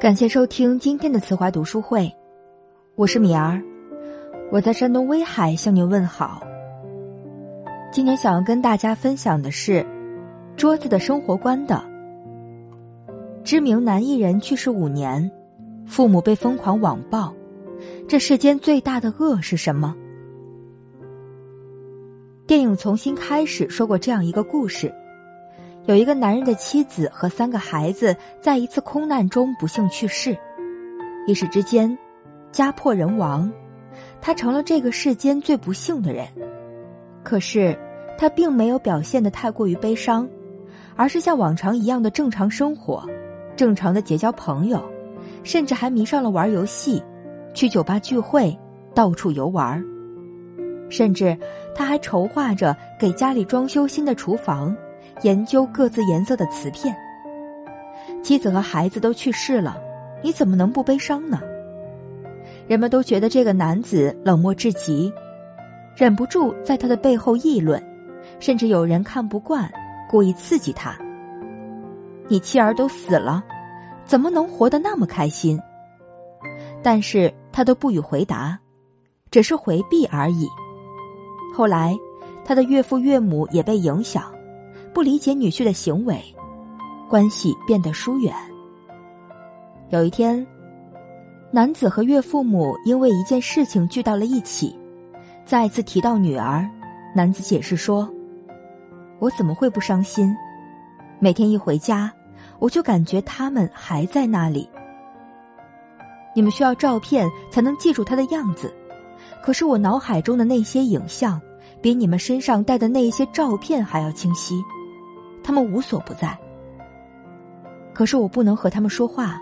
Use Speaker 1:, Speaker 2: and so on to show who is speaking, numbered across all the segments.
Speaker 1: 感谢收听今天的慈华读书会，我是米儿，我在山东威海向您问好。今天想要跟大家分享的是《桌子的生活观》的知名男艺人去世五年，父母被疯狂网暴，这世间最大的恶是什么？电影重新开始说过这样一个故事。有一个男人的妻子和三个孩子在一次空难中不幸去世，一时之间，家破人亡，他成了这个世间最不幸的人。可是，他并没有表现的太过于悲伤，而是像往常一样的正常生活，正常的结交朋友，甚至还迷上了玩游戏，去酒吧聚会，到处游玩。甚至，他还筹划着给家里装修新的厨房。研究各自颜色的瓷片。妻子和孩子都去世了，你怎么能不悲伤呢？人们都觉得这个男子冷漠至极，忍不住在他的背后议论，甚至有人看不惯，故意刺激他。你妻儿都死了，怎么能活得那么开心？但是他都不予回答，只是回避而已。后来，他的岳父岳母也被影响。不理解女婿的行为，关系变得疏远。有一天，男子和岳父母因为一件事情聚到了一起，再次提到女儿。男子解释说：“我怎么会不伤心？每天一回家，我就感觉他们还在那里。你们需要照片才能记住他的样子，可是我脑海中的那些影像，比你们身上带的那一些照片还要清晰。”他们无所不在，可是我不能和他们说话，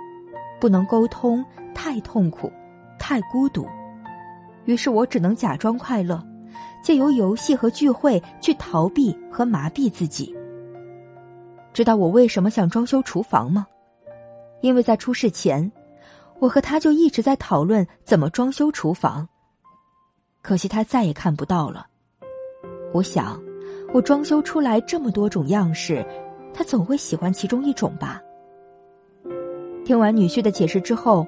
Speaker 1: 不能沟通，太痛苦，太孤独。于是我只能假装快乐，借由游戏和聚会去逃避和麻痹自己。知道我为什么想装修厨房吗？因为在出事前，我和他就一直在讨论怎么装修厨房。可惜他再也看不到了。我想。我装修出来这么多种样式，他总会喜欢其中一种吧。听完女婿的解释之后，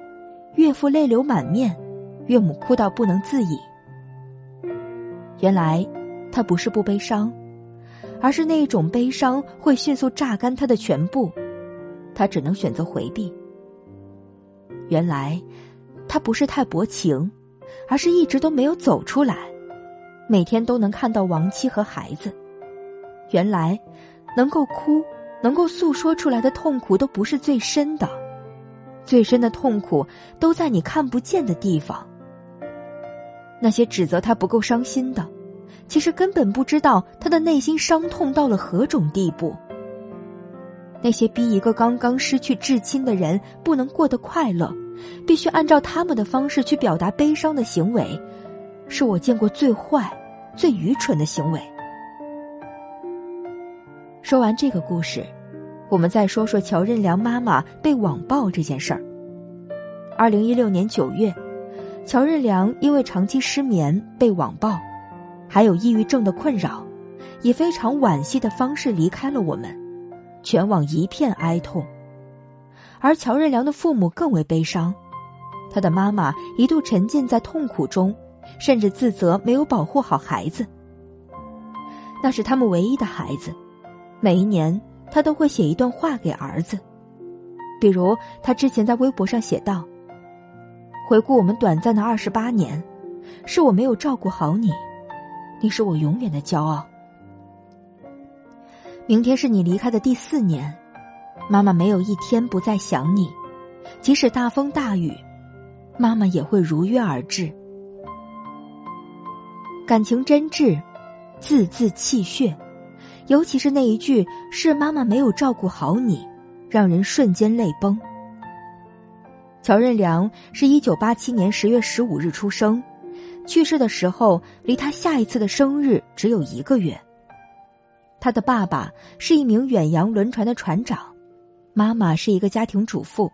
Speaker 1: 岳父泪流满面，岳母哭到不能自已。原来，他不是不悲伤，而是那一种悲伤会迅速榨干他的全部，他只能选择回避。原来，他不是太薄情，而是一直都没有走出来，每天都能看到亡妻和孩子。原来，能够哭、能够诉说出来的痛苦都不是最深的，最深的痛苦都在你看不见的地方。那些指责他不够伤心的，其实根本不知道他的内心伤痛到了何种地步。那些逼一个刚刚失去至亲的人不能过得快乐，必须按照他们的方式去表达悲伤的行为，是我见过最坏、最愚蠢的行为。说完这个故事，我们再说说乔任梁妈妈被网暴这件事儿。二零一六年九月，乔任梁因为长期失眠被网暴，还有抑郁症的困扰，以非常惋惜的方式离开了我们，全网一片哀痛。而乔任梁的父母更为悲伤，他的妈妈一度沉浸在痛苦中，甚至自责没有保护好孩子。那是他们唯一的孩子。每一年，他都会写一段话给儿子，比如他之前在微博上写道：“回顾我们短暂的二十八年，是我没有照顾好你，你是我永远的骄傲。明天是你离开的第四年，妈妈没有一天不再想你，即使大风大雨，妈妈也会如约而至。感情真挚，字字泣血。”尤其是那一句“是妈妈没有照顾好你”，让人瞬间泪崩。乔任梁是一九八七年十月十五日出生，去世的时候离他下一次的生日只有一个月。他的爸爸是一名远洋轮船的船长，妈妈是一个家庭主妇。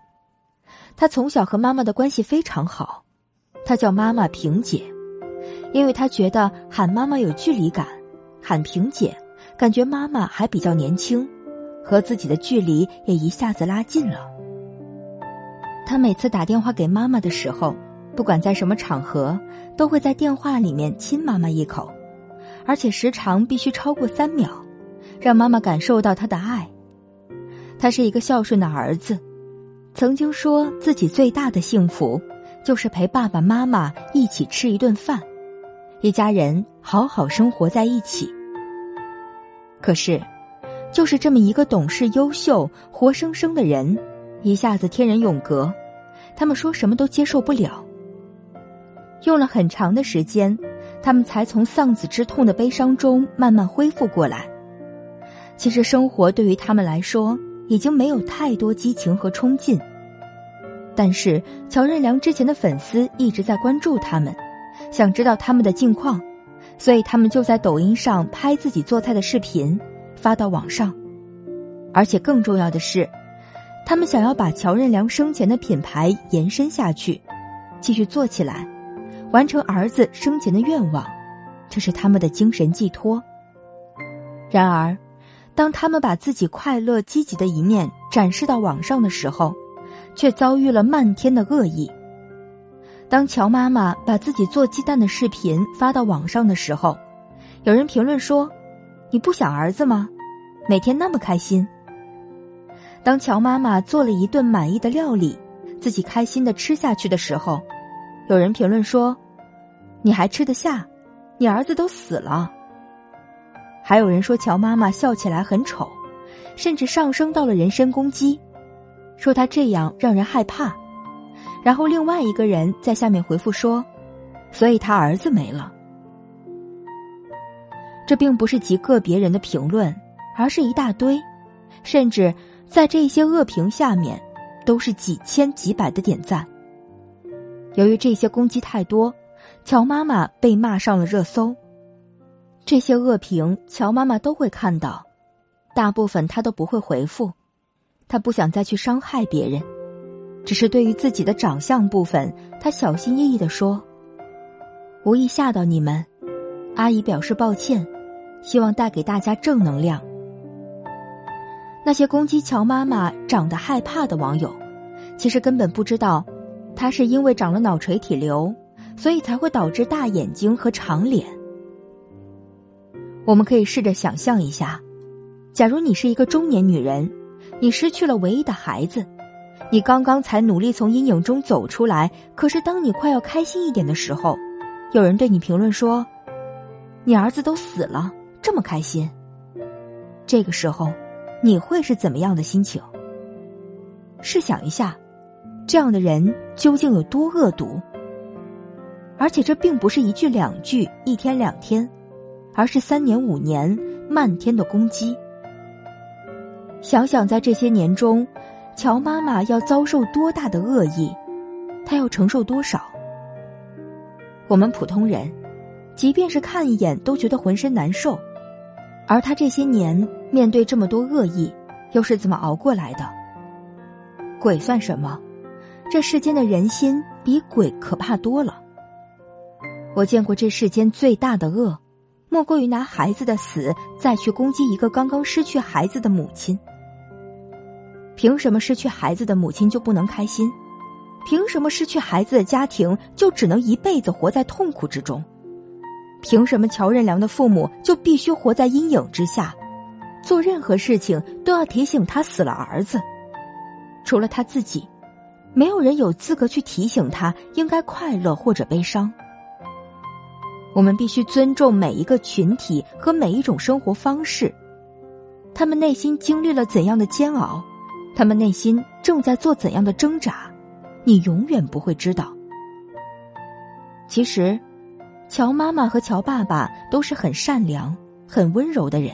Speaker 1: 他从小和妈妈的关系非常好，他叫妈妈萍姐，因为他觉得喊妈妈有距离感，喊萍姐。感觉妈妈还比较年轻，和自己的距离也一下子拉近了。他每次打电话给妈妈的时候，不管在什么场合，都会在电话里面亲妈妈一口，而且时长必须超过三秒，让妈妈感受到他的爱。他是一个孝顺的儿子，曾经说自己最大的幸福，就是陪爸爸妈妈一起吃一顿饭，一家人好好生活在一起。可是，就是这么一个懂事、优秀、活生生的人，一下子天人永隔，他们说什么都接受不了。用了很长的时间，他们才从丧子之痛的悲伤中慢慢恢复过来。其实，生活对于他们来说已经没有太多激情和冲劲。但是，乔任梁之前的粉丝一直在关注他们，想知道他们的近况，所以他们就在抖音上拍自己做菜的视频，发到网上。而且更重要的是，他们想要把乔任梁生前的品牌延伸下去，继续做起来。完成儿子生前的愿望，这是他们的精神寄托。然而，当他们把自己快乐积极的一面展示到网上的时候，却遭遇了漫天的恶意。当乔妈妈把自己做鸡蛋的视频发到网上的时候，有人评论说：“你不想儿子吗？每天那么开心。”当乔妈妈做了一顿满意的料理，自己开心的吃下去的时候，有人评论说。你还吃得下？你儿子都死了。还有人说乔妈妈笑起来很丑，甚至上升到了人身攻击，说她这样让人害怕。然后另外一个人在下面回复说：“所以他儿子没了。”这并不是极个别人的评论，而是一大堆，甚至在这些恶评下面，都是几千几百的点赞。由于这些攻击太多。乔妈妈被骂上了热搜，这些恶评乔妈妈都会看到，大部分她都不会回复，她不想再去伤害别人，只是对于自己的长相部分，她小心翼翼的说：“无意吓到你们，阿姨表示抱歉，希望带给大家正能量。”那些攻击乔妈妈长得害怕的网友，其实根本不知道，她是因为长了脑垂体瘤。所以才会导致大眼睛和长脸。我们可以试着想象一下，假如你是一个中年女人，你失去了唯一的孩子，你刚刚才努力从阴影中走出来，可是当你快要开心一点的时候，有人对你评论说：“你儿子都死了，这么开心。”这个时候，你会是怎么样的心情？试想一下，这样的人究竟有多恶毒？而且这并不是一句两句、一天两天，而是三年五年漫天的攻击。想想在这些年中，乔妈妈要遭受多大的恶意，她要承受多少？我们普通人，即便是看一眼都觉得浑身难受，而她这些年面对这么多恶意，又是怎么熬过来的？鬼算什么？这世间的人心比鬼可怕多了。我见过这世间最大的恶，莫过于拿孩子的死再去攻击一个刚刚失去孩子的母亲。凭什么失去孩子的母亲就不能开心？凭什么失去孩子的家庭就只能一辈子活在痛苦之中？凭什么乔任梁的父母就必须活在阴影之下？做任何事情都要提醒他死了儿子，除了他自己，没有人有资格去提醒他应该快乐或者悲伤。我们必须尊重每一个群体和每一种生活方式，他们内心经历了怎样的煎熬，他们内心正在做怎样的挣扎，你永远不会知道。其实，乔妈妈和乔爸爸都是很善良、很温柔的人。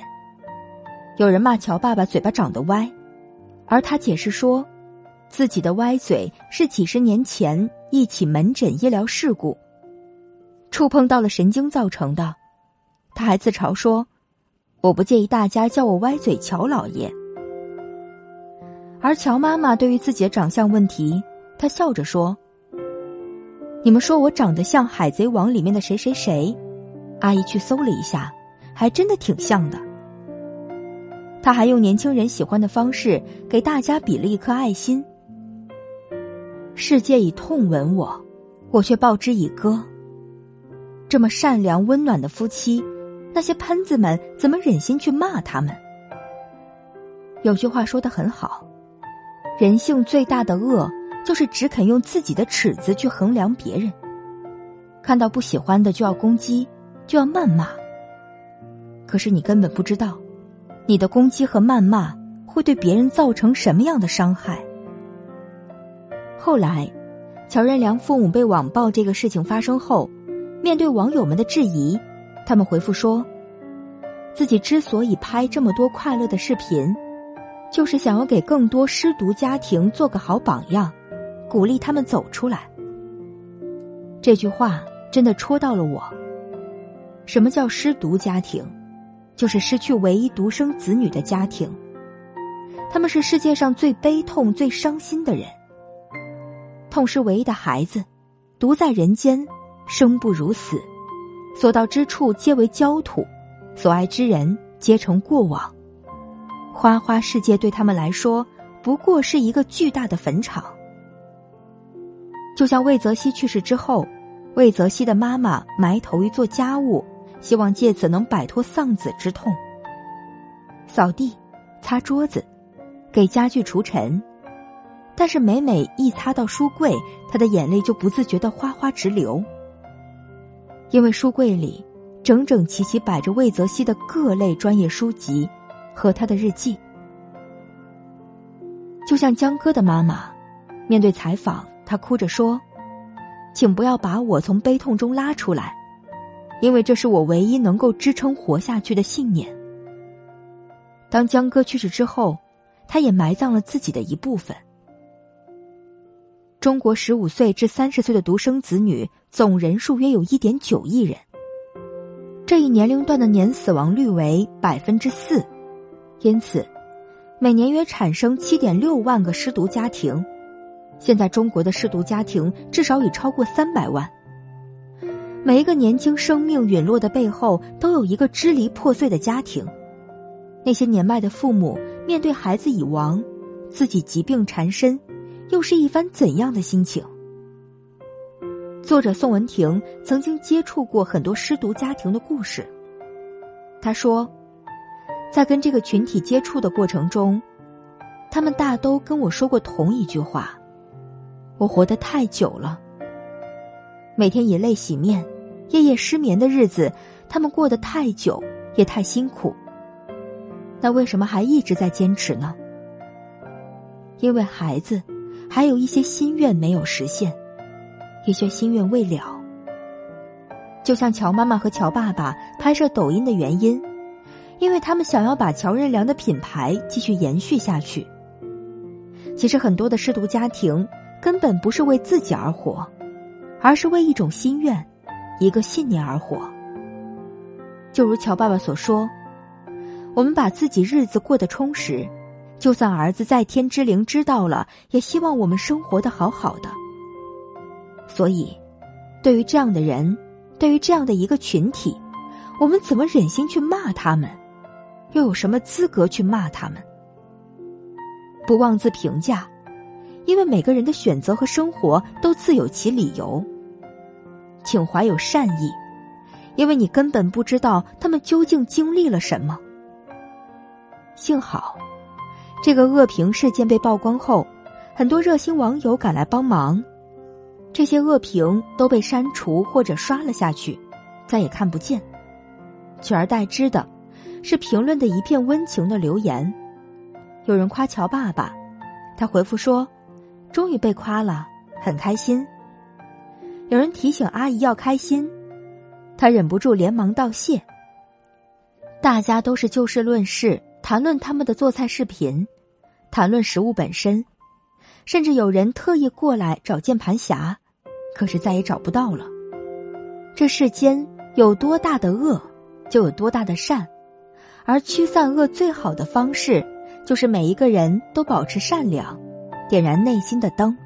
Speaker 1: 有人骂乔爸爸嘴巴长得歪，而他解释说，自己的歪嘴是几十年前一起门诊医疗事故。触碰到了神经造成的，他还自嘲说：“我不介意大家叫我歪嘴乔老爷。”而乔妈妈对于自己的长相问题，她笑着说：“你们说我长得像《海贼王》里面的谁谁谁？阿姨去搜了一下，还真的挺像的。”他还用年轻人喜欢的方式给大家比了一颗爱心。世界以痛吻我，我却报之以歌。这么善良温暖的夫妻，那些喷子们怎么忍心去骂他们？有句话说的很好，人性最大的恶，就是只肯用自己的尺子去衡量别人。看到不喜欢的就要攻击，就要谩骂。可是你根本不知道，你的攻击和谩骂会对别人造成什么样的伤害。后来，乔任梁父母被网暴这个事情发生后，面对网友们的质疑，他们回复说，自己之所以拍这么多快乐的视频，就是想要给更多失独家庭做个好榜样，鼓励他们走出来。这句话。真的戳到了我。什么叫失独家庭？就是失去唯一独生子女的家庭。他们是世界上最悲痛、最伤心的人。痛失唯一的孩子，独在人间，生不如死，所到之处皆为焦土，所爱之人皆成过往。花花世界对他们来说，不过是一个巨大的坟场。就像魏则西去世之后。魏则西的妈妈埋头于做家务，希望借此能摆脱丧子之痛。扫地、擦桌子、给家具除尘，但是每每一擦到书柜，他的眼泪就不自觉的哗哗直流。因为书柜里整整齐齐摆着魏则西的各类专业书籍和他的日记。就像江歌的妈妈，面对采访，她哭着说。请不要把我从悲痛中拉出来，因为这是我唯一能够支撑活下去的信念。当江歌去世之后，他也埋葬了自己的一部分。中国十五岁至三十岁的独生子女总人数约有一点九亿人，这一年龄段的年死亡率为百分之四，因此，每年约产生七点六万个失独家庭。现在中国的失独家庭至少已超过三百万。每一个年轻生命陨落的背后，都有一个支离破碎的家庭。那些年迈的父母面对孩子已亡，自己疾病缠身，又是一番怎样的心情？作者宋文婷曾经接触过很多失独家庭的故事。他说，在跟这个群体接触的过程中，他们大都跟我说过同一句话。我活得太久了，每天以泪洗面、夜夜失眠的日子，他们过得太久也太辛苦。那为什么还一直在坚持呢？因为孩子还有一些心愿没有实现，一些心愿未了。就像乔妈妈和乔爸爸拍摄抖音的原因，因为他们想要把乔任梁的品牌继续延续下去。其实很多的失独家庭。根本不是为自己而活，而是为一种心愿、一个信念而活。就如乔爸爸所说：“我们把自己日子过得充实，就算儿子在天之灵知道了，也希望我们生活的好好的。”所以，对于这样的人，对于这样的一个群体，我们怎么忍心去骂他们？又有什么资格去骂他们？不妄自评价。因为每个人的选择和生活都自有其理由，请怀有善意，因为你根本不知道他们究竟经历了什么。幸好，这个恶评事件被曝光后，很多热心网友赶来帮忙，这些恶评都被删除或者刷了下去，再也看不见，取而代之的是评论的一片温情的留言。有人夸乔爸爸，他回复说。终于被夸了，很开心。有人提醒阿姨要开心，他忍不住连忙道谢。大家都是就事论事，谈论他们的做菜视频，谈论食物本身，甚至有人特意过来找键盘侠，可是再也找不到了。这世间有多大的恶，就有多大的善，而驱散恶最好的方式，就是每一个人都保持善良。点燃内心的灯。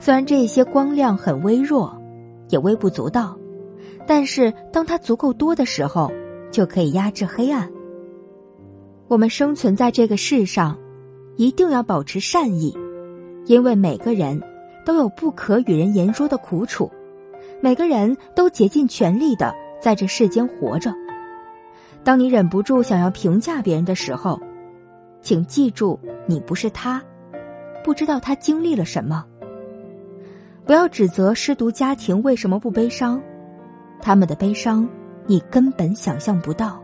Speaker 1: 虽然这些光亮很微弱，也微不足道，但是当它足够多的时候，就可以压制黑暗。我们生存在这个世上，一定要保持善意，因为每个人都有不可与人言说的苦楚，每个人都竭尽全力的在这世间活着。当你忍不住想要评价别人的时候，请记住，你不是他，不知道他经历了什么。不要指责失独家庭为什么不悲伤，他们的悲伤你根本想象不到。